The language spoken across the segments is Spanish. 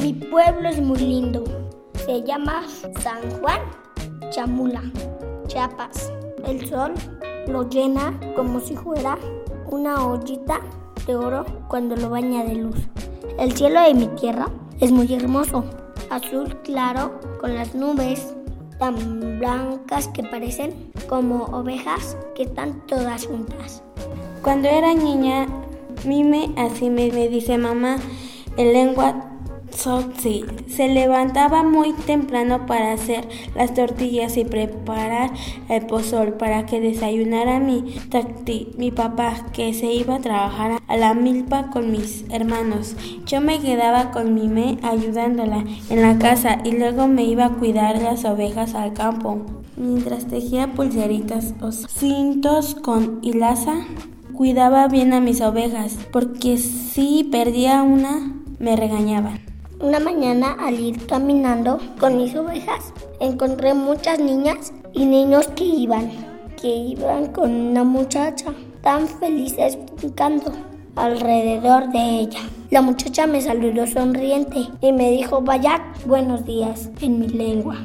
Mi pueblo es muy lindo. Se llama San Juan Chamula, Chiapas. El sol lo llena como si fuera una ollita de oro cuando lo baña de luz. El cielo de mi tierra es muy hermoso, azul claro con las nubes tan blancas que parecen como ovejas que están todas juntas. Cuando era niña, Mime así me, me dice mamá en lengua Soxi. Se levantaba muy temprano para hacer las tortillas y preparar el pozol para que desayunara mi mi papá, que se iba a trabajar a la milpa con mis hermanos. Yo me quedaba con Mime ayudándola en la casa y luego me iba a cuidar las ovejas al campo. Mientras tejía pulseritas o cintos con hilaza, cuidaba bien a mis ovejas, porque si perdía una, me regañaban. Una mañana al ir caminando con mis ovejas, encontré muchas niñas y niños que iban, que iban con una muchacha, tan felices brincando alrededor de ella. La muchacha me saludó sonriente y me dijo, vaya, buenos días, en mi lengua.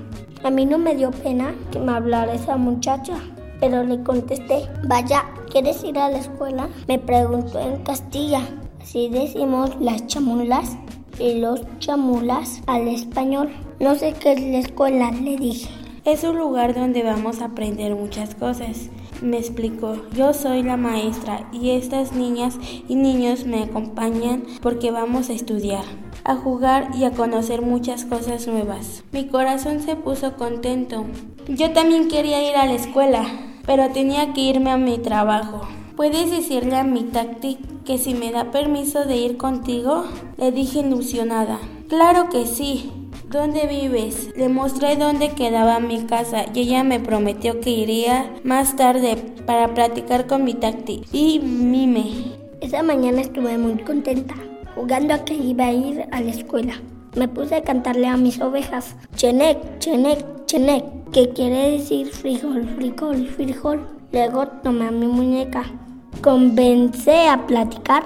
A mí no me dio pena que me hablara esa muchacha, pero le contesté, vaya, ¿quieres ir a la escuela? Me preguntó en Castilla. Así decimos las chamulas y los chamulas al español. No sé qué es la escuela, le dije. Es un lugar donde vamos a aprender muchas cosas. Me explicó, yo soy la maestra y estas niñas y niños me acompañan porque vamos a estudiar, a jugar y a conocer muchas cosas nuevas. Mi corazón se puso contento. Yo también quería ir a la escuela, pero tenía que irme a mi trabajo. ¿Puedes decirle a mi táctica que si me da permiso de ir contigo? Le dije ilusionada. Claro que sí. ¿Dónde vives? Le mostré dónde quedaba mi casa y ella me prometió que iría más tarde para platicar con mi tacti y Mime. Esa mañana estuve muy contenta, jugando a que iba a ir a la escuela. Me puse a cantarle a mis ovejas, Chenek, Chenek, Chenek, que quiere decir frijol, frijol, frijol. Luego tomé a mi muñeca. Convencé a platicar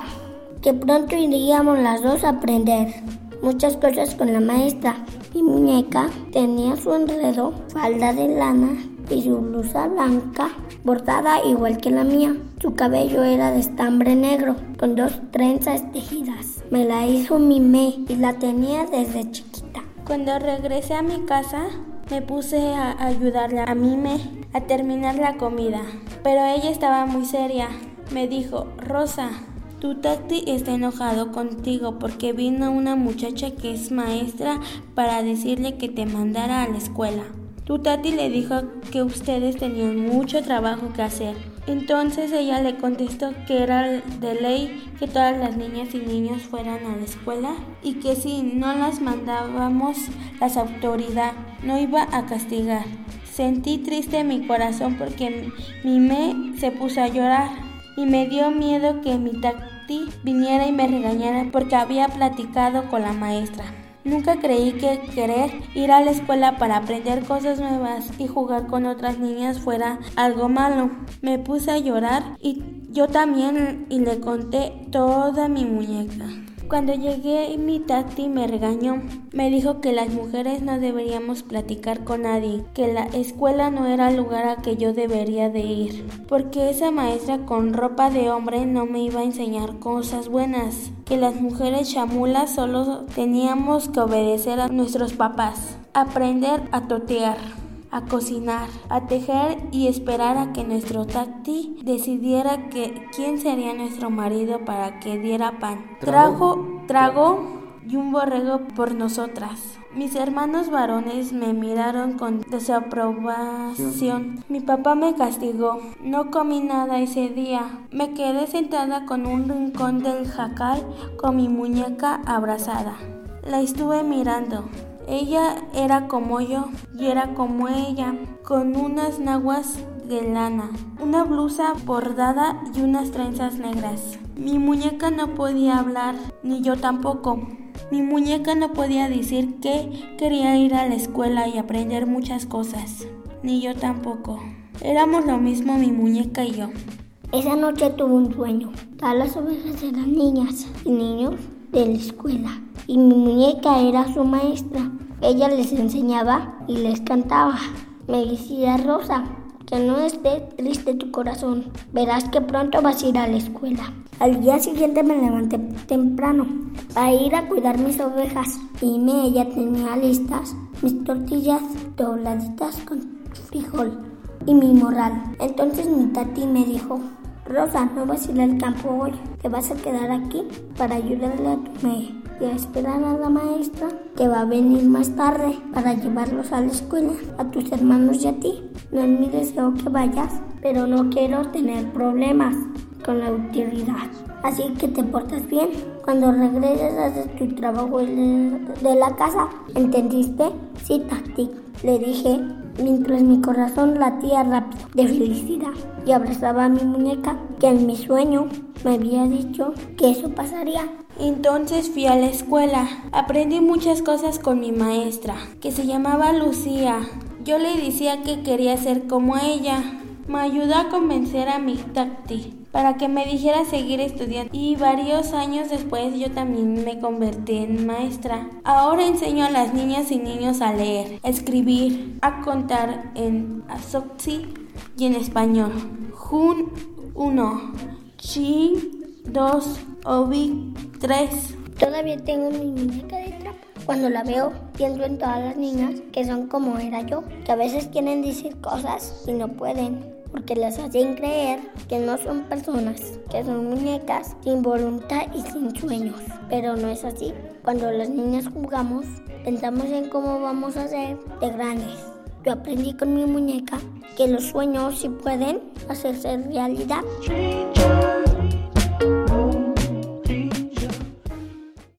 que pronto iríamos las dos a aprender muchas cosas con la maestra. Mi muñeca tenía su enredo, falda de lana y su blusa blanca bordada igual que la mía. Su cabello era de estambre negro con dos trenzas tejidas. Me la hizo mi me y la tenía desde chiquita. Cuando regresé a mi casa, me puse a ayudarle a Mime a terminar la comida, pero ella estaba muy seria. Me dijo, Rosa, tu tati está enojado contigo porque vino una muchacha que es maestra para decirle que te mandara a la escuela. Tu tati le dijo que ustedes tenían mucho trabajo que hacer. Entonces ella le contestó que era de ley que todas las niñas y niños fueran a la escuela y que si no las mandábamos las autoridades no iba a castigar. Sentí triste mi corazón porque mi me se puso a llorar y me dio miedo que mi tati viniera y me regañara porque había platicado con la maestra. Nunca creí que querer ir a la escuela para aprender cosas nuevas y jugar con otras niñas fuera algo malo. Me puse a llorar y yo también y le conté toda mi muñeca. Cuando llegué mi tati me regañó. Me dijo que las mujeres no deberíamos platicar con nadie, que la escuela no era lugar a que yo debería de ir, porque esa maestra con ropa de hombre no me iba a enseñar cosas buenas, que las mujeres chamulas solo teníamos que obedecer a nuestros papás, aprender a totear a cocinar, a tejer y esperar a que nuestro tacti decidiera que quién sería nuestro marido para que diera pan. Trajo, tragó y un borrego por nosotras. Mis hermanos varones me miraron con desaprobación. Mi papá me castigó. No comí nada ese día. Me quedé sentada con un rincón del jacal con mi muñeca abrazada. La estuve mirando. Ella era como yo y era como ella, con unas naguas de lana, una blusa bordada y unas trenzas negras. Mi muñeca no podía hablar, ni yo tampoco. Mi muñeca no podía decir que quería ir a la escuela y aprender muchas cosas, ni yo tampoco. Éramos lo mismo mi muñeca y yo. Esa noche tuve un sueño. Todas las ovejas eran niñas y niños de la escuela y mi muñeca era su maestra. Ella les enseñaba y les cantaba. Me decía Rosa, que no esté triste tu corazón. Verás que pronto vas a ir a la escuela. Al día siguiente me levanté temprano para ir a cuidar mis ovejas y me ella tenía listas mis tortillas dobladitas con frijol y mi morral. Entonces mi tati me dijo, Rosa, no vas a ir al campo hoy, te vas a quedar aquí para ayudarle a tu me y a esperar a la maestra que va a venir más tarde para llevarlos a la escuela, a tus hermanos y a ti. No es mi deseo que vayas, pero no quiero tener problemas con la autoridad. Así que te portas bien. Cuando regreses haces tu trabajo de la casa. ¿Entendiste? Sí, Tati. Le dije mientras mi corazón latía rápido de felicidad y abrazaba a mi muñeca que en mi sueño me había dicho que eso pasaría. Entonces fui a la escuela. Aprendí muchas cosas con mi maestra, que se llamaba Lucía. Yo le decía que quería ser como ella. Me ayudó a convencer a mi tacti para que me dijera seguir estudiando y varios años después yo también me convertí en maestra. Ahora enseño a las niñas y niños a leer, escribir, a contar en Azoxi y en español. Jun 1, Chi 2, Obi 3. Todavía tengo mi muñeca de trapo. Cuando la veo, pienso en todas las niñas que son como era yo, que a veces quieren decir cosas y no pueden porque les hacen creer que no son personas, que son muñecas sin voluntad y sin sueños. Pero no es así. Cuando las niñas jugamos, pensamos en cómo vamos a ser de grandes. Yo aprendí con mi muñeca que los sueños sí pueden hacerse realidad.